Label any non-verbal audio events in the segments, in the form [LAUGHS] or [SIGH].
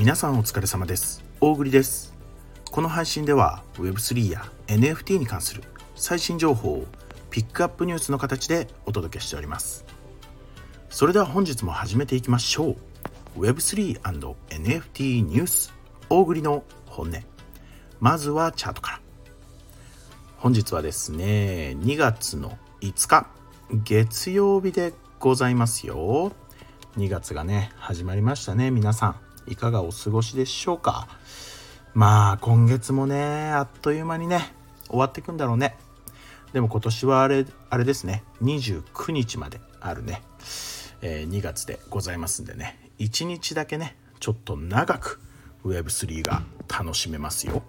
皆さんお疲れ様です。大栗です。この配信では Web3 や NFT に関する最新情報をピックアップニュースの形でお届けしております。それでは本日も始めていきましょう。Web3&NFT ニュース大栗の本音。まずはチャートから。本日はですね2月の5日月曜日でございますよ。2月がね始まりましたね皆さん。いかがお過ごしでしょうか？まあ今月もねあっという間にね終わっていくんだろうね。でも今年はあれあれですね。29日まであるね、えー、2月でございますんでね。1日だけねちょっと長く Web3 が楽しめますよ。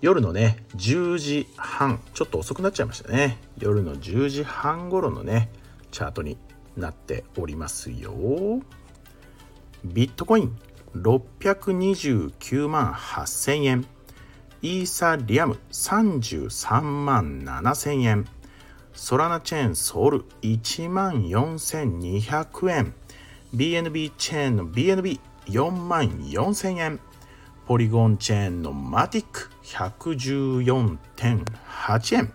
夜のね10時半ちょっと遅くなっちゃいましたね。夜の10時半頃のねチャートになっておりますよ。ビットコイン629万8000円。イーサリアム33万7000円。ソラナチェーンソウル1万4200円。BNB チェーンの BNB4 万4000円。ポリゴンチェーンのマティック114.8円。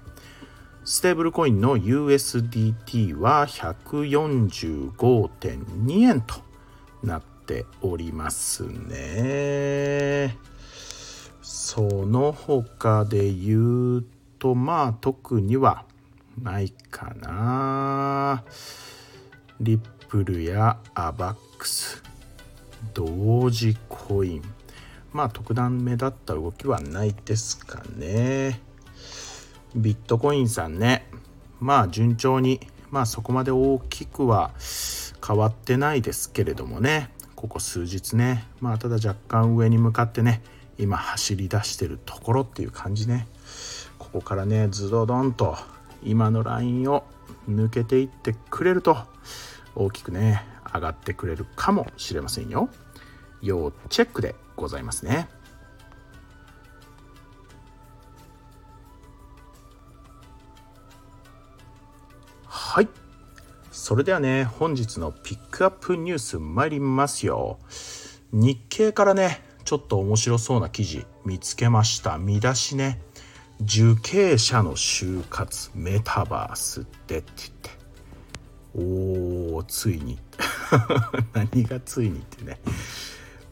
ステーブルコインの USDT は145.2円となってておりますね。その他で言うとまあ特にはないかな。リップルやアバックス、同時コイン。まあ特段目立った動きはないですかね。ビットコインさんねまあ順調にまあそこまで大きくは変わってないですけれどもねここ数日ね。まあただ若干上に向かってね今走り出してるところっていう感じね。ここからねズドドンと今のラインを抜けていってくれると大きくね上がってくれるかもしれませんよ。要チェックでございますね。それではね本日のピックアップニュース参りますよ。日経からねちょっと面白そうな記事見つけました。見出しね受刑者の就活メタバースでって言って。おーついに。[LAUGHS] 何がついにってね。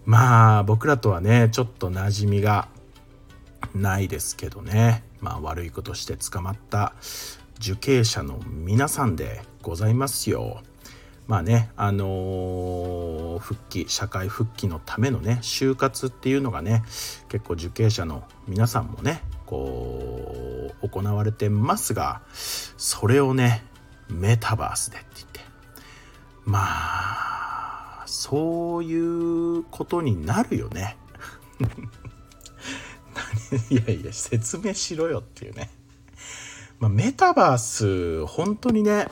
まあ僕らとはねちょっと馴染みがないですけどね。まあ悪いことして捕まった受刑者の皆さんでございますよ。まあね、あのー、復帰社会復帰のためのね就活っていうのがね結構受刑者の皆さんもねこう行われてますがそれをねメタバースでって言ってまあそういうことになるよね。[LAUGHS] いやいや説明しろよっていうね。まあ、メタバース本当にね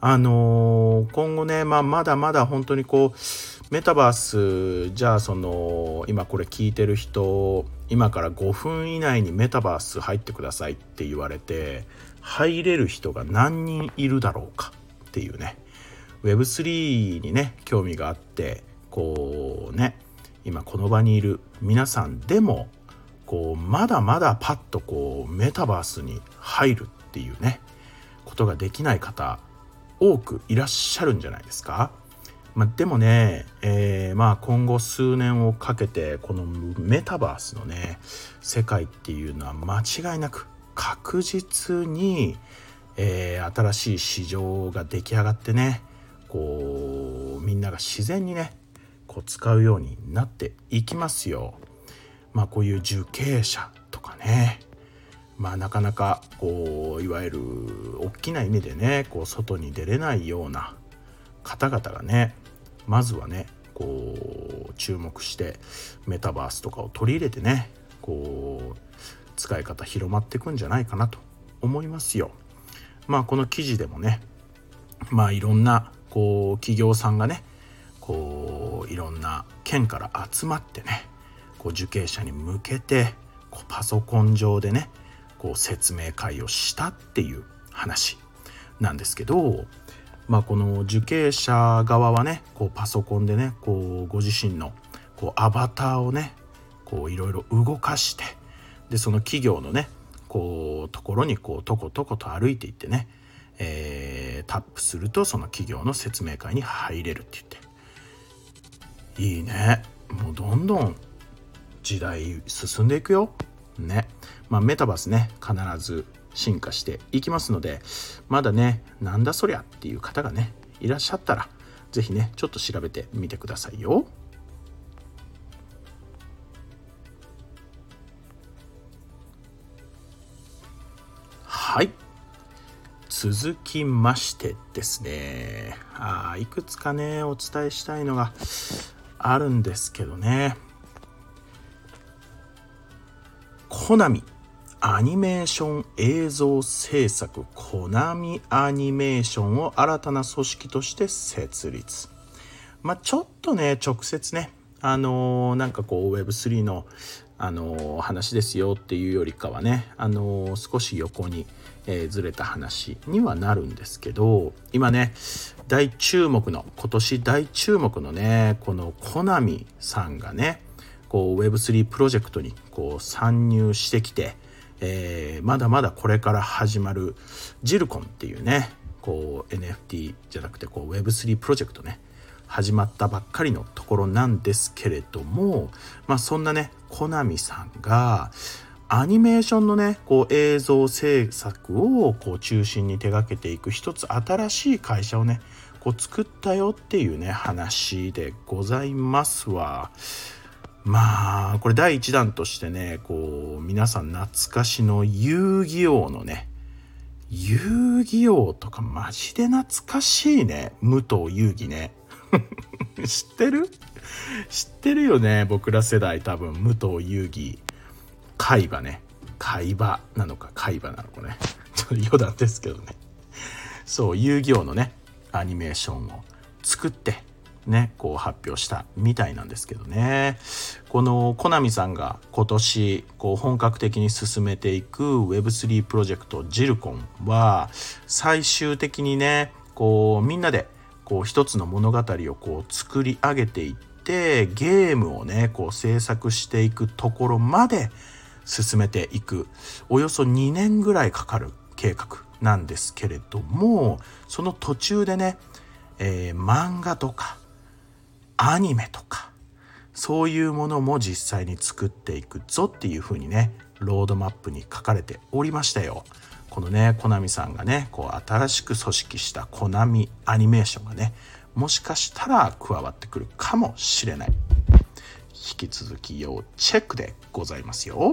あのー、今後ね、まあ、まだまだ本当にこうメタバースじゃあその今これ聞いてる人今から5分以内にメタバース入ってくださいって言われて入れる人が何人いるだろうかっていうね Web3 にね興味があってこうね今この場にいる皆さんでもこうまだまだパッとこうメタバースに入るっていうねことができない方多くいらっしゃるんじゃないですか。まあ、でもね、えー、まあ今後数年をかけてこのメタバースのね世界っていうのは間違いなく確実に、えー、新しい市場が出来上がってねこうみんなが自然にねこう使うようになっていきますよ。まあこういう受刑者とかねまあ、なかなかこういわゆる大きな意味でねこう外に出れないような方々がねまずはねこう注目してメタバースとかを取り入れてねこう使い方広まっていくんじゃないかなと思いますよ。まあこの記事でもねまあいろんなこう企業さんがねこういろんな県から集まってねこう受刑者に向けてこうパソコン上でねこう説明会をしたっていう話なんですけど、まあ、この受刑者側はねこうパソコンでねこうご自身のこうアバターをねいろいろ動かしてでその企業のねこうところにこうとことこと歩いていってね、えー、タップするとその企業の説明会に入れるって言って。いいね。もうどんどん時代進んでいくよ。ね。まあメタバースね必ず進化していきますのでまだねなんだそりゃっていう方がねいらっしゃったら是非ねちょっと調べてみてくださいよ。はい。続きましてですね。あいくつかねお伝えしたいのがあるんですけどね。コナミアニメーション映像制作コナミアニメーションを新たな組織として設立。まあちょっとね直接ねあのー、なんかこう Web3 のあの話ですよっていうよりかはね、あの少し横に、え、ずれた話にはなるんですけど今ね大注目の今年大注目のねこのコナミさんがねこう Web3 プロジェクトにこう参入してきて、えー、まだまだこれから始まるジルコンっていうねこう NFT じゃなくてこう Web3 プロジェクトね始まったばっかりのところなんですけれども、まあ、そんなねコナミさんがアニメーションのねこう映像制作をこう中心に手がけていく一つ新しい会社をねこう作ったよっていうね話でございますわ。まあこれ第1弾としてねこう皆さん懐かしの遊戯王のね遊戯王とかマジで懐かしいね。武藤遊戯ね。[LAUGHS] 知ってる？知ってるよね僕ら世代多分。武藤遊戯。海馬ね。海馬なのか海馬なのかね。[LAUGHS] ちょっと余談ですけどね。そう遊戯王のねアニメーションを作ってねこう発表したみたいなんですけどね。このコナミさんが今年こう本格的に進めていく Web3 プロジェクトジルコンは最終的にねこうみんなでこう一つの物語をこう作り上げていってゲームをねこう制作していくところまで進めていく。およそ2年ぐらいかかる計画なんですけれどもその途中でね、えー、漫画とかアニメとかそういうものも実際に作っていくぞっていうふうにねロードマップに書かれておりましたよ。このねコナミさんがねこう新しく組織したコナミアニメーションがねもしかしたら加わってくるかもしれない引き続き要チェックでございますよ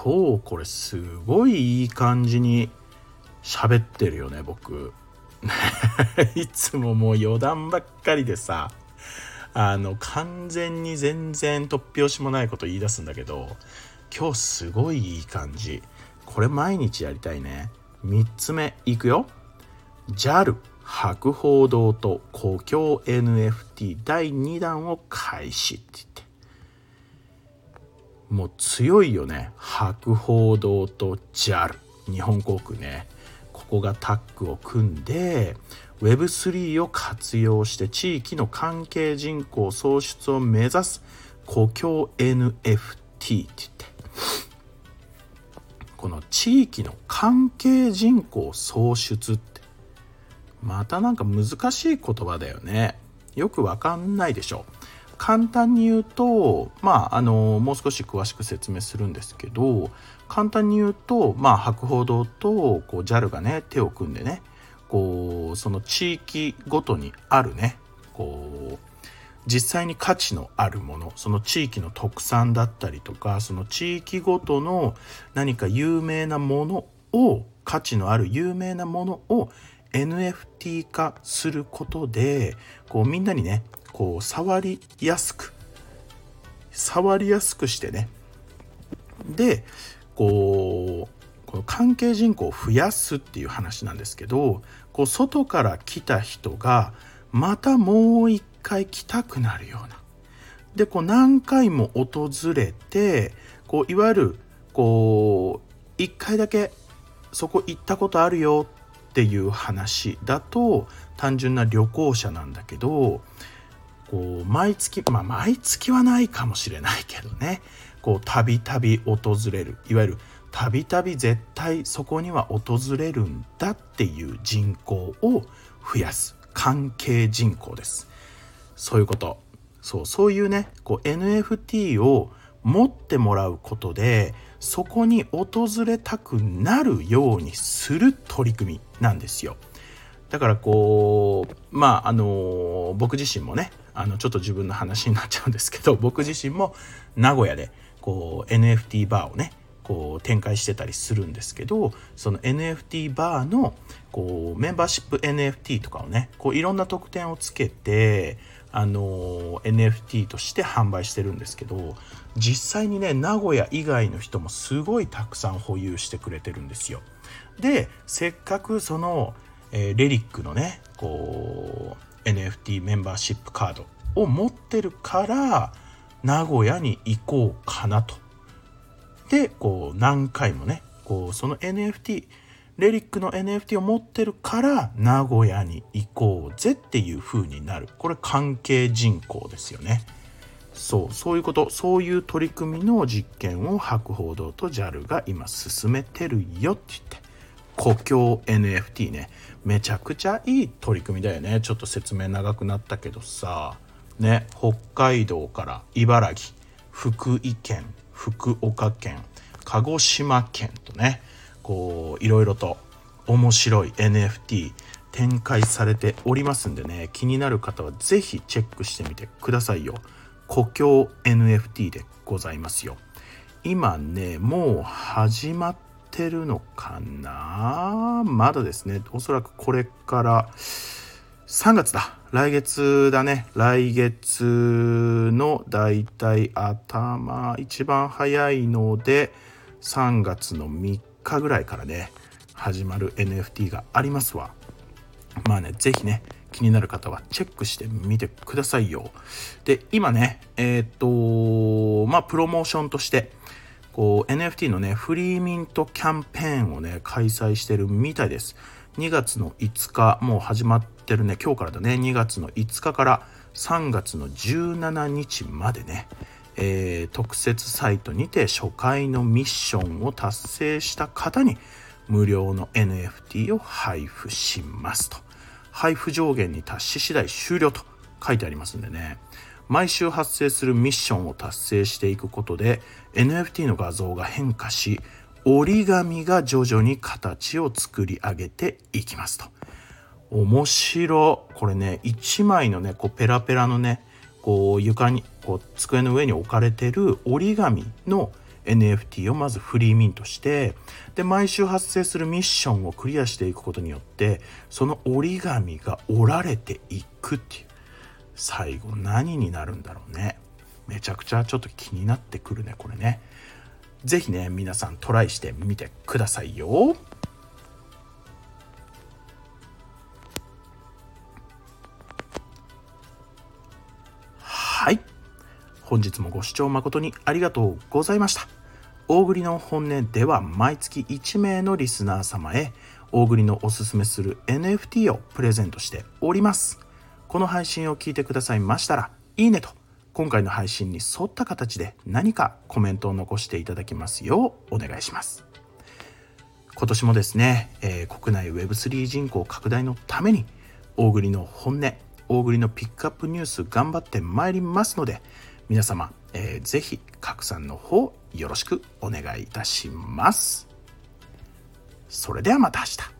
今日これすごいいい感じに喋ってるよね僕。[LAUGHS] いつももう余談ばっかりでさ。あの完全に全然突拍子もないこと言い出すんだけど今日すごいいい感じ。これ毎日やりたいね。3つ目いくよ。JAL 博報堂と故郷 NFT 第2弾を開始って言って。もう強いよね。博報堂と JAL 日本航空ね。ここがタッグを組んで Web3 を活用して地域の関係人口創出を目指す故郷 NFT って言って。この地域の関係人口創出って。またなんか難しい言葉だよね。よくわかんないでしょ。簡単に言うとまああのもう少し詳しく説明するんですけど簡単に言うとまあ博報堂とこう JAL がね手を組んでねこうその地域ごとにあるねこう実際に価値のあるものその地域の特産だったりとかその地域ごとの何か有名なものを価値のある有名なものを NFT 化することでこうみんなにねこう触りやすく触りやすくしてね。でこうこの関係人口を増やすっていう話なんですけどこう外から来た人がまたもう一回来たくなるような。でこう何回も訪れてこういわゆるこう一回だけそこ行ったことあるよっていう話だと単純な旅行者なんだけどこう毎月まあ毎月はないかもしれないけどね。こうたびたび訪れる。いわゆるたびたび絶対そこには訪れるんだっていう人口を増やす。関係人口です。そういうこと。そうそういうねこう NFT を持ってもらうことでそこに訪れたくなるようにする取り組みなんですよ。だからこうまああの僕自身もねあのちょっと自分の話になっちゃうんですけど [LAUGHS] 僕自身も名古屋でこう NFT バーをねこう展開してたりするんですけどその NFT バーのこうメンバーシップ NFT とかをねこういろんな特典をつけてあの NFT として販売してるんですけど実際にね名古屋以外の人もすごいたくさん保有してくれてるんですよ。でせっかくその、えー、レリックのねこう NFT メンバーシップカードを持ってるから名古屋に行こうかなと。でこう何回もねこうその NFT レリックの NFT を持ってるから名古屋に行こうぜっていう風になる。これ関係人口ですよね。そうそういうこと。そういう取り組みの実験を博報堂と JAL が今進めてるよって言って。故郷 NFT ね。めちゃくちゃいい取り組みだよね。ちょっと説明長くなったけどさ。ね。北海道から茨城福井県福岡県鹿児島県とね。こういろいろと面白い NFT 展開されておりますんでね。気になる方は是非チェックしてみてくださいよ。故郷 NFT でございますよ。今ねもう始まっててるのかな？まだですね。おそらくこれから3月だ。来月だね。来月のだいたい頭一番早いので3月の3日ぐらいからね始まる NFT がありますわ。まあね是非ね気になる方はチェックしてみてくださいよ。で今ねえっ、とまあプロモーションとしてこう NFT のねフリーミントキャンペーンをね開催してるみたいです2月の5日もう始まってるね今日からだね2月の5日から3月の17日までねえー、特設サイトにて初回のミッションを達成した方に無料の NFT を配布しますと。配布上限に達し次第終了と書いてありますんでね。毎週発生するミッションを達成していくことで NFT の画像が変化し折り紙が徐々に形を作り上げていきますと。面白これね1枚のねこうペラペラのねこう床にこう机の上に置かれてる折り紙の NFT をまずフリーミントしてで毎週発生するミッションをクリアしていくことによってその折り紙が折られていくっていう最後何になるんだろうね。めちゃくちゃちょっと気になってくるねこれね。是非ね皆さんトライしてみてくださいよ。はい。本日もご視聴誠にありがとうございました。大栗の本音では毎月1名のリスナー様へ大栗のおすすめする NFT をプレゼントしております。この配信を聞いてくださいましたらいいねと今回の配信に沿った形で何かコメントを残していただきますようお願いします今年もですね、えー、国内 Web3 人口拡大のために大栗の本音大栗のピックアップニュース頑張ってまいりますので皆様、えー、ぜひ拡散の方よろしくお願いいたします。それではまた明日。